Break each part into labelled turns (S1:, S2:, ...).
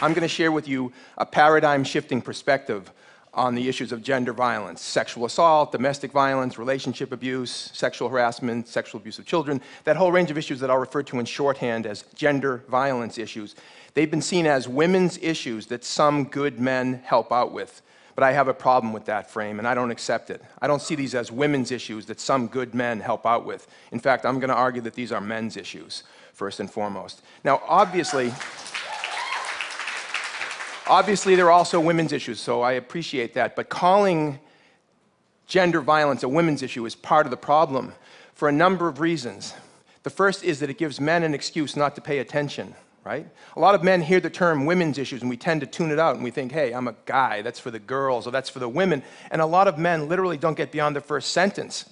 S1: I'm going to share with you a paradigm shifting perspective on the issues of gender violence, sexual assault, domestic violence, relationship abuse, sexual harassment, sexual abuse of children, that whole range of issues that I'll refer to in shorthand as gender violence issues. They've been seen as women's issues that some good men help out with. But I have a problem with that frame, and I don't accept it. I don't see these as women's issues that some good men help out with. In fact, I'm going to argue that these are men's issues, first and foremost. Now, obviously, Obviously, there are also women's issues, so I appreciate that. But calling gender violence a women's issue is part of the problem for a number of reasons. The first is that it gives men an excuse not to pay attention, right? A lot of men hear the term women's issues and we tend to tune it out and we think, hey, I'm a guy, that's for the girls or that's for the women. And a lot of men literally don't get beyond the first sentence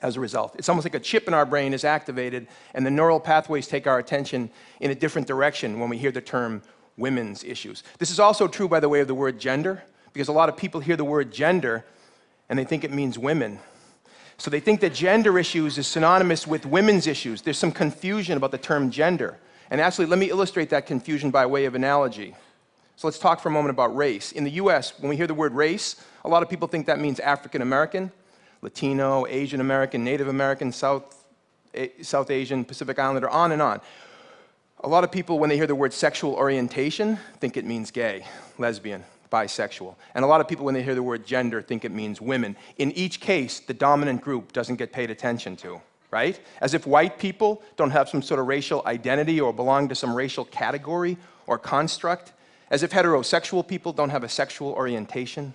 S1: as a result. It's almost like a chip in our brain is activated and the neural pathways take our attention in a different direction when we hear the term women's issues. This is also true, by the way, of the word gender, because a lot of people hear the word gender and they think it means women. So they think that gender issues is synonymous with women's issues. There's some confusion about the term gender. And actually, let me illustrate that confusion by way of analogy. So let's talk for a moment about race. In the US, when we hear the word race, a lot of people think that means African American, Latino, Asian American, Native American, South, South Asian, Pacific Islander, on and on. A lot of people, when they hear the word sexual orientation, think it means gay, lesbian, bisexual. And a lot of people, when they hear the word gender, think it means women. In each case, the dominant group doesn't get paid attention to, right? As if white people don't have some sort of racial identity or belong to some racial category or construct. As if heterosexual people don't have a sexual orientation.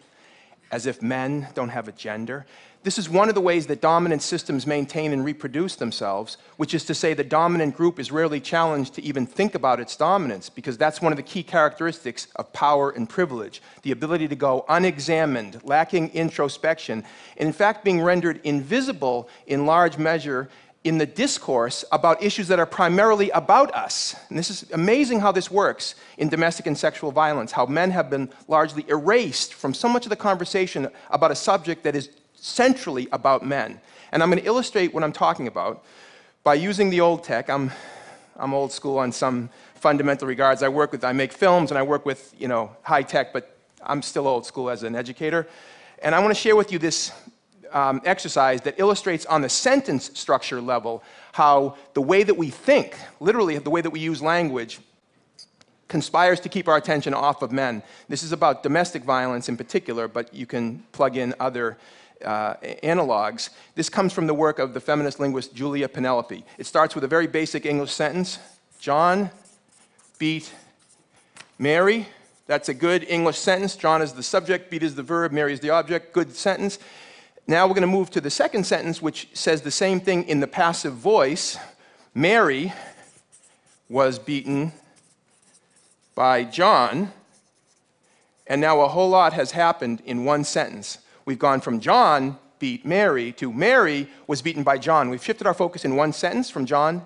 S1: As if men don't have a gender. This is one of the ways that dominant systems maintain and reproduce themselves, which is to say the dominant group is rarely challenged to even think about its dominance, because that's one of the key characteristics of power and privilege, the ability to go unexamined, lacking introspection, and in fact being rendered invisible in large measure in the discourse about issues that are primarily about us. And this is amazing how this works in domestic and sexual violence, how men have been largely erased from so much of the conversation about a subject that is centrally about men. And I'm going to illustrate what I'm talking about by using the old tech. I'm, I'm old school on some fundamental regards. I work with, I make films and I work with, you know, high tech, but I'm still old school as an educator. And I want to share with you this um, exercise that illustrates on the sentence structure level how the way that we think, literally the way that we use language, conspires to keep our attention off of men. This is about domestic violence in particular, but you can plug in other uh, analogs. This comes from the work of the feminist linguist Julia Penelope. It starts with a very basic English sentence John beat Mary. That's a good English sentence. John is the subject, beat is the verb, Mary is the object. Good sentence. Now we're going to move to the second sentence, which says the same thing in the passive voice. Mary was beaten by John. And now a whole lot has happened in one sentence. We've gone from John beat Mary to Mary was beaten by John. We've shifted our focus in one sentence from John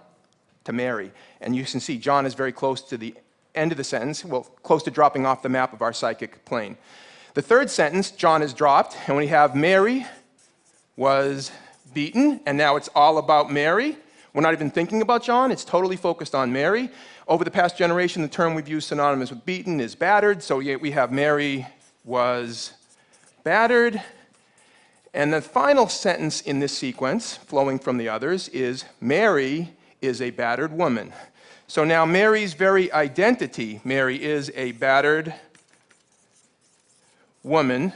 S1: to Mary. And you can see John is very close to the end of the sentence, well, close to dropping off the map of our psychic plane. The third sentence, John is dropped, and we have Mary was beaten, and now it's all about Mary. We're not even thinking about John, it's totally focused on Mary. Over the past generation, the term we've used synonymous with beaten is battered, so yet we have Mary was battered. And the final sentence in this sequence, flowing from the others, is Mary is a battered woman. So now Mary's very identity, Mary is a battered woman,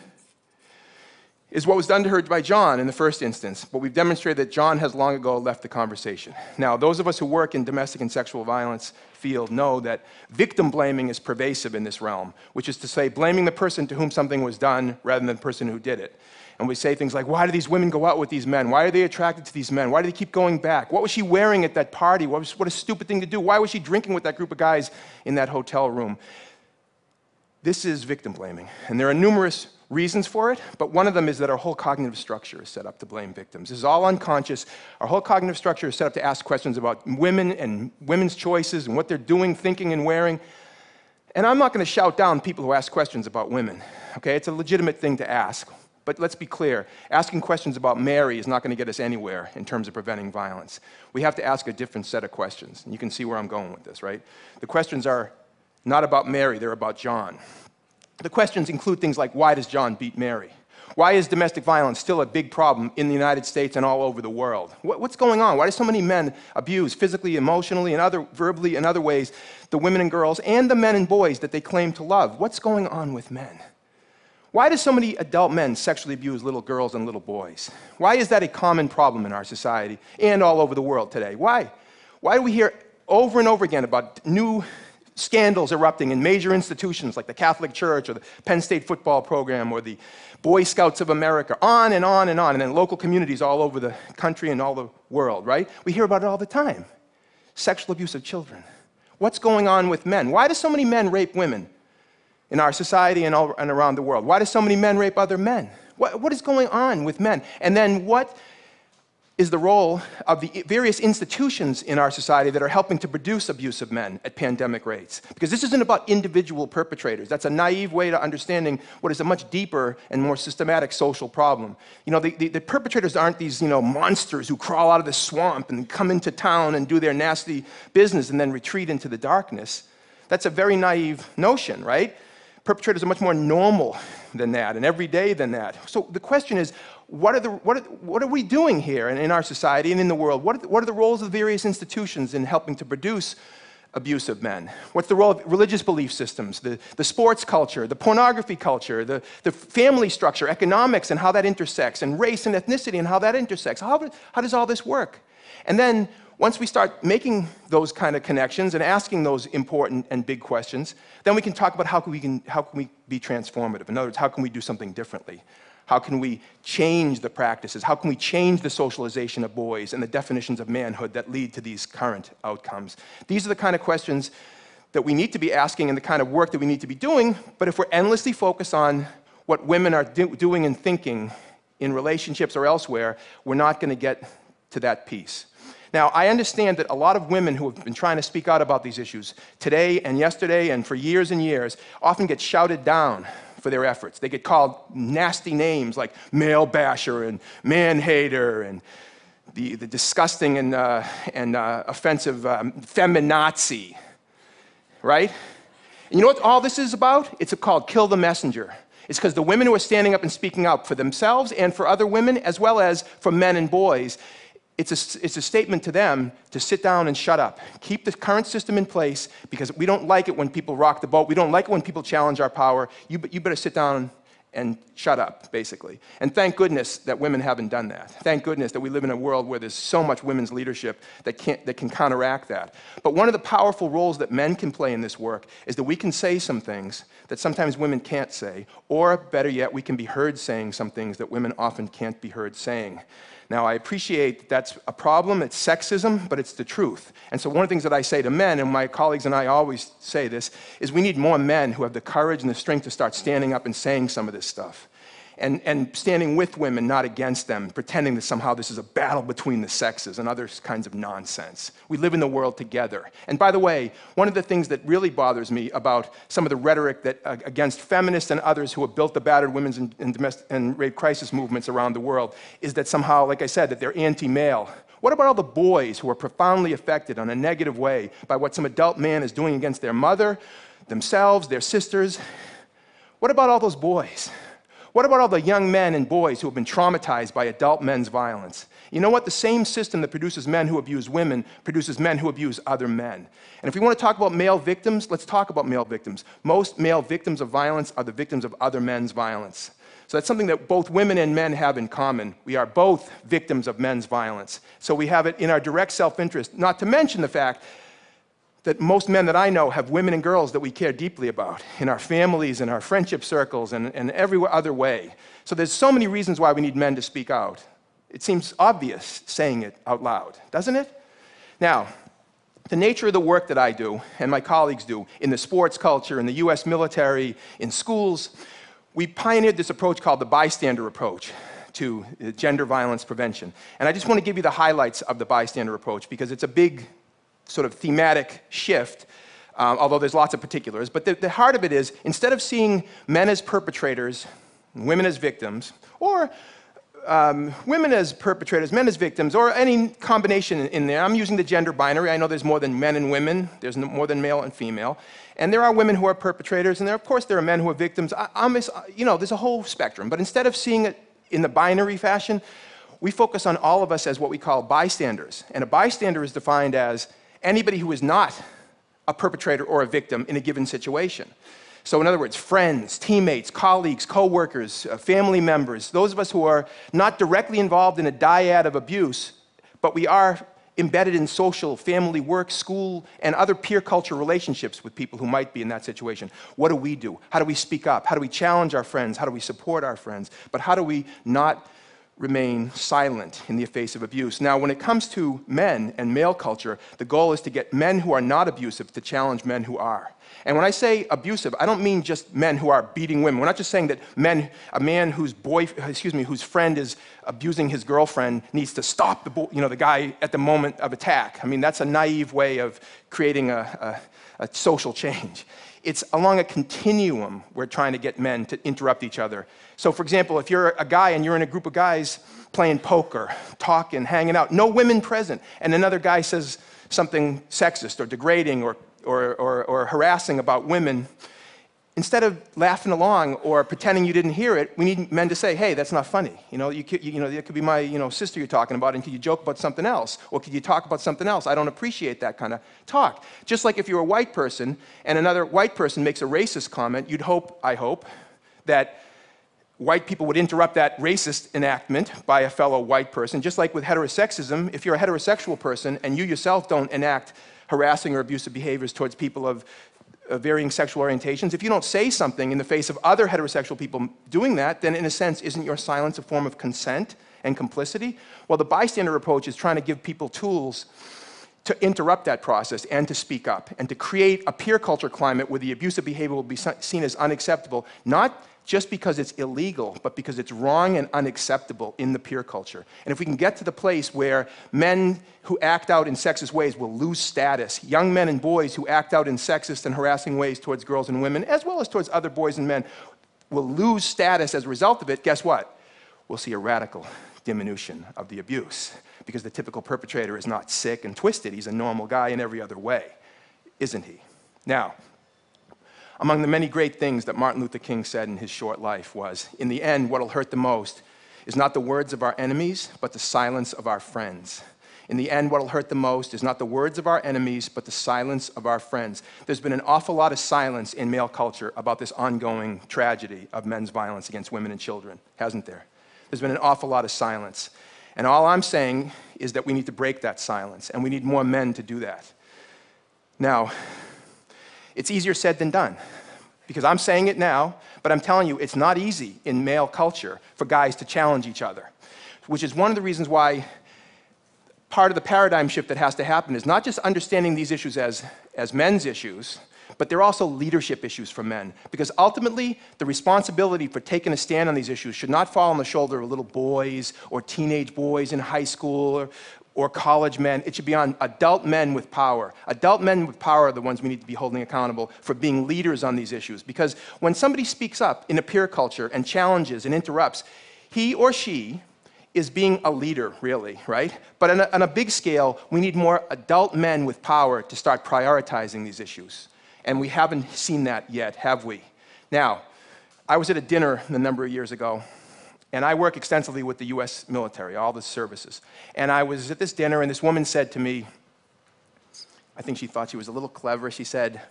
S1: is what was done to her by John in the first instance. But we've demonstrated that John has long ago left the conversation. Now, those of us who work in domestic and sexual violence field know that victim blaming is pervasive in this realm, which is to say, blaming the person to whom something was done rather than the person who did it. And we say things like, why do these women go out with these men? Why are they attracted to these men? Why do they keep going back? What was she wearing at that party? What, was, what a stupid thing to do. Why was she drinking with that group of guys in that hotel room? This is victim blaming. And there are numerous reasons for it, but one of them is that our whole cognitive structure is set up to blame victims. This is all unconscious. Our whole cognitive structure is set up to ask questions about women and women's choices and what they're doing, thinking, and wearing. And I'm not going to shout down people who ask questions about women. Okay, it's a legitimate thing to ask. But let's be clear asking questions about Mary is not going to get us anywhere in terms of preventing violence. We have to ask a different set of questions. And you can see where I'm going with this, right? The questions are not about Mary, they're about John. The questions include things like why does John beat Mary? Why is domestic violence still a big problem in the United States and all over the world? What's going on? Why do so many men abuse physically, emotionally, and other, verbally, and other ways the women and girls and the men and boys that they claim to love? What's going on with men? Why do so many adult men sexually abuse little girls and little boys? Why is that a common problem in our society and all over the world today? Why? Why do we hear over and over again about new scandals erupting in major institutions like the Catholic Church or the Penn State football program or the Boy Scouts of America, on and on and on, and then local communities all over the country and all the world, right? We hear about it all the time. Sexual abuse of children. What's going on with men? Why do so many men rape women in our society and, all, and around the world? Why do so many men rape other men? What, what is going on with men? And then what is the role of the various institutions in our society that are helping to produce abusive men at pandemic rates. Because this isn't about individual perpetrators. That's a naive way to understanding what is a much deeper and more systematic social problem. You know, the, the, the perpetrators aren't these, you know, monsters who crawl out of the swamp and come into town and do their nasty business and then retreat into the darkness. That's a very naive notion, right? Perpetrators are much more normal than that and everyday than that. So the question is, what are, the, what are, what are we doing here in, in our society and in the world? What are the, what are the roles of the various institutions in helping to produce abusive men? What's the role of religious belief systems, the, the sports culture, the pornography culture, the, the family structure, economics and how that intersects, and race and ethnicity and how that intersects? How, how does all this work? And then once we start making those kind of connections and asking those important and big questions, then we can talk about how can we, can, how can we be transformative. In other words, how can we do something differently? How can we change the practices? How can we change the socialization of boys and the definitions of manhood that lead to these current outcomes? These are the kind of questions that we need to be asking and the kind of work that we need to be doing, but if we're endlessly focused on what women are do doing and thinking in relationships or elsewhere, we're not going to get to that piece. Now, I understand that a lot of women who have been trying to speak out about these issues today and yesterday and for years and years often get shouted down for their efforts. They get called nasty names like male basher and man hater and the, the disgusting and, uh, and uh, offensive um, feminazi, right? And you know what all this is about? It's called kill the messenger. It's because the women who are standing up and speaking out for themselves and for other women, as well as for men and boys, it's a, it's a statement to them to sit down and shut up. Keep the current system in place because we don't like it when people rock the boat. We don't like it when people challenge our power. You, you better sit down and shut up, basically. And thank goodness that women haven't done that. Thank goodness that we live in a world where there's so much women's leadership that, can't, that can counteract that. But one of the powerful roles that men can play in this work is that we can say some things that sometimes women can't say, or better yet, we can be heard saying some things that women often can't be heard saying. Now, I appreciate that that's a problem, it's sexism, but it's the truth. And so, one of the things that I say to men, and my colleagues and I always say this, is we need more men who have the courage and the strength to start standing up and saying some of this stuff and, and standing with women, not against them, pretending that somehow this is a battle between the sexes and other kinds of nonsense. We live in the world together. And by the way, one of the things that really bothers me about some of the rhetoric that, uh, against feminists and others who have built the battered women's and, and, domestic, and rape crisis movements around the world is that somehow, like I said, that they're anti-male. What about all the boys who are profoundly affected in a negative way by what some adult man is doing against their mother, themselves, their sisters? What about all those boys? What about all the young men and boys who have been traumatized by adult men's violence? You know what? The same system that produces men who abuse women produces men who abuse other men. And if we want to talk about male victims, let's talk about male victims. Most male victims of violence are the victims of other men's violence. So that's something that both women and men have in common. We are both victims of men's violence. So we have it in our direct self interest, not to mention the fact that most men that I know have women and girls that we care deeply about in our families, in our friendship circles, and, and every other way. So there's so many reasons why we need men to speak out. It seems obvious saying it out loud, doesn't it? Now, the nature of the work that I do and my colleagues do in the sports culture, in the US military, in schools, we pioneered this approach called the bystander approach to uh, gender violence prevention. And I just want to give you the highlights of the bystander approach because it's a big sort of thematic shift, um, although there's lots of particulars. But the, the heart of it is instead of seeing men as perpetrators, women as victims, or um, women as perpetrators, men as victims, or any combination in- there. I'm using the gender binary. I know there's more than men and women. There's more than male and female. And there are women who are perpetrators, and there, of course, there are men who are victims. I, I'm, you know, there's a whole spectrum. But instead of seeing it in the binary fashion, we focus on all of us as what we call bystanders. And a bystander is defined as anybody who is not a perpetrator or a victim in a given situation. So, in other words, friends, teammates, colleagues, coworkers, uh, family members, those of us who are not directly involved in a dyad of abuse, but we are embedded in social, family, work, school, and other peer culture relationships with people who might be in that situation. What do we do? How do we speak up? How do we challenge our friends? How do we support our friends? But how do we not remain silent in the face of abuse. Now, when it comes to men and male culture, the goal is to get men who are not abusive to challenge men who are. And when I say abusive, I don't mean just men who are beating women. We're not just saying that men, a man whose boy, excuse me, whose friend is abusing his girlfriend needs to stop the, you know, the guy at the moment of attack. I mean, that's a naive way of creating a, a, a social change. It's along a continuum we're trying to get men to interrupt each other. So, for example, if you're a guy and you're in a group of guys playing poker, talking, hanging out, no women present, and another guy says something sexist or degrading or, or, or, or harassing about women, instead of laughing along or pretending you didn't hear it, we need men to say, hey, that's not funny. You know, you, could, you, know, that could be my you know, sister you're talking about, and could you joke about something else? Or could you talk about something else? I don't appreciate that kind of talk. Just like if you're a white person and another white person makes a racist comment, you'd hope, I hope, that white people would interrupt that racist enactment by a fellow white person. Just like with heterosexism, if you're a heterosexual person and you yourself don't enact harassing or abusive behaviors towards people of uh, varying sexual orientations, if you don't say something in the face of other heterosexual people doing that, then in a sense, isn't your silence a form of consent and complicity? Well, the bystander approach is trying to give people tools to interrupt that process and to speak up and to create a peer culture climate where the abusive behavior will be seen as unacceptable, not just because it's illegal, but because it's wrong and unacceptable in the peer culture. And if we can get to the place where men who act out in sexist ways will lose status, young men and boys who act out in sexist and harassing ways towards girls and women, as well as towards other boys and men, will lose status as a result of it, guess what? We'll see a radical diminution of the abuse because the typical perpetrator is not sick and twisted. He's a normal guy in every other way, isn't he? Now, among the many great things that Martin Luther King said in his short life was In the end, what'll hurt the most is not the words of our enemies, but the silence of our friends. In the end, what'll hurt the most is not the words of our enemies, but the silence of our friends. There's been an awful lot of silence in male culture about this ongoing tragedy of men's violence against women and children, hasn't there? There's been an awful lot of silence. And all I'm saying is that we need to break that silence, and we need more men to do that. Now, it's easier said than done because I'm saying it now, but I'm telling you, it's not easy in male culture for guys to challenge each other, which is one of the reasons why part of the paradigm shift that has to happen is not just understanding these issues as, as men's issues, but they're also leadership issues for men. Because ultimately, the responsibility for taking a stand on these issues should not fall on the shoulder of little boys or teenage boys in high school or, or college men. It should be on adult men with power. Adult men with power are the ones we need to be holding accountable for being leaders on these issues. Because when somebody speaks up in a peer culture and challenges and interrupts, he or she is being a leader, really, right? But on a, on a big scale, we need more adult men with power to start prioritizing these issues. And we haven't seen that yet, have we? Now, I was at a dinner a number of years ago, and I work extensively with the US military, all the services. And I was at this dinner, and this woman said to me, I think she thought she was a little clever. She said,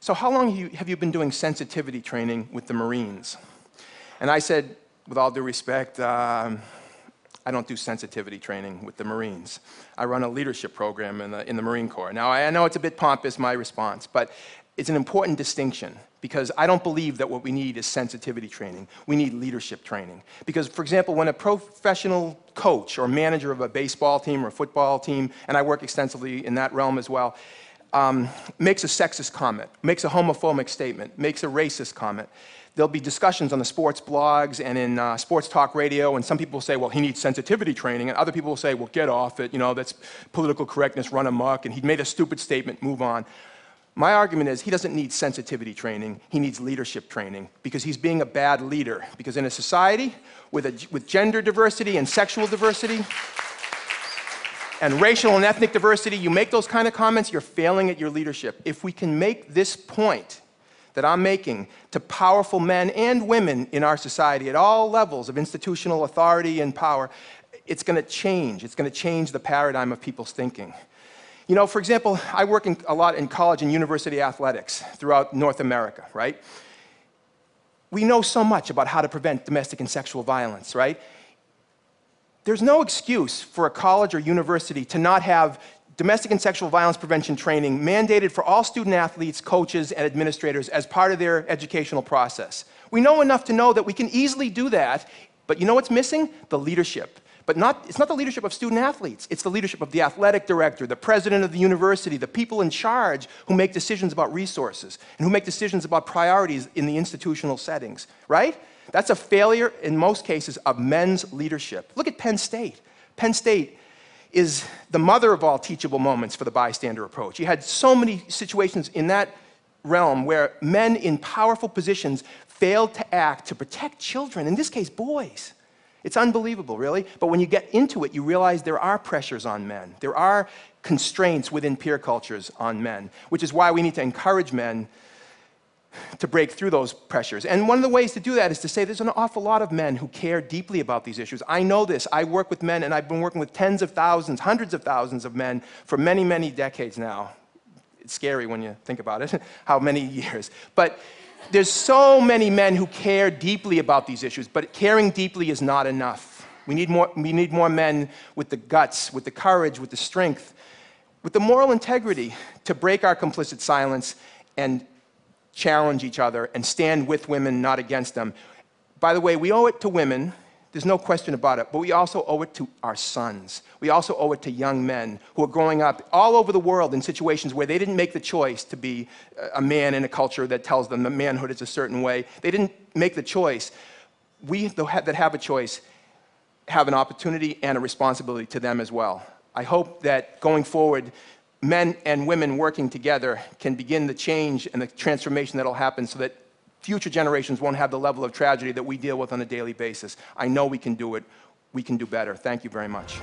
S1: So, how long have you, been doing sensitivity training with the Marines? And I said, with all due respect, um, I don't do sensitivity training with the Marines. I run a leadership program in the, in the Marine Corps. Now, I know it's a bit pompous, my response, but it's an important distinction because I don't believe that what we need is sensitivity training. We need leadership training. Because, for example, when a professional coach or manager of a baseball team or a football team, and I work extensively in that realm as well, um, makes a sexist comment, makes a homophobic statement, makes a racist comment, there'll be discussions on the sports blogs and in uh, sports talk radio, and some people will say, well, he needs sensitivity training, and other people will say, well, get off it, you know, that's political correctness run amok, and he made a stupid statement, move on. My argument is he doesn't need sensitivity training, he needs leadership training because he's being a bad leader. Because in a society with, a, with gender diversity and sexual diversity, and racial and ethnic diversity, you make those kind of comments, you're failing at your leadership. If we can make this point that I'm making to powerful men and women in our society at all levels of institutional authority and power, it's going to change. It's going to change the paradigm of people's thinking. You know, for example, I work in, a lot in college and university athletics throughout North America, right? We know so much about how to prevent domestic and sexual violence, right? There's no excuse for a college or university to not have domestic and sexual violence prevention training mandated for all student athletes, coaches, and administrators as part of their educational process. We know enough to know that we can easily do that, but you know what's missing? The leadership. But not, it's not the leadership of student athletes, it's the leadership of the athletic director, the president of the university, the people in charge who make decisions about resources and who make decisions about priorities in the institutional settings, right? That's a failure in most cases of men's leadership. Look at Penn State. Penn State is the mother of all teachable moments for the bystander approach. You had so many situations in that realm where men in powerful positions failed to act to protect children, in this case, boys. It's unbelievable, really. But when you get into it, you realize there are pressures on men. There are constraints within peer cultures on men, which is why we need to encourage men to break through those pressures. And one of the ways to do that is to say there's an awful lot of men who care deeply about these issues. I know this. I work with men, and I've been working with tens of thousands, hundreds of thousands of men for many, many decades now. It's scary when you think about it, how many years. But there's so many men who care deeply about these issues, but caring deeply is not enough. We need more, we need more men with the guts, with the courage, with the strength, with the moral integrity to break our complicit silence and challenge each other and stand with women, not against them. By the way, we owe it to women, there's no question about it, but we also owe it to our sons. We also owe it to young men who are growing up all over the world in situations where they didn't make the choice to be uh, a man in a culture that tells them that manhood is a certain way. They didn't make the choice. We that have a choice have an opportunity and a responsibility to them as well. I hope that going forward, men and women working together can begin the change and the transformation that will happen so that future generations won't have the level of tragedy that we deal with on a daily basis. I know we can do it. We can do better. Thank you very much.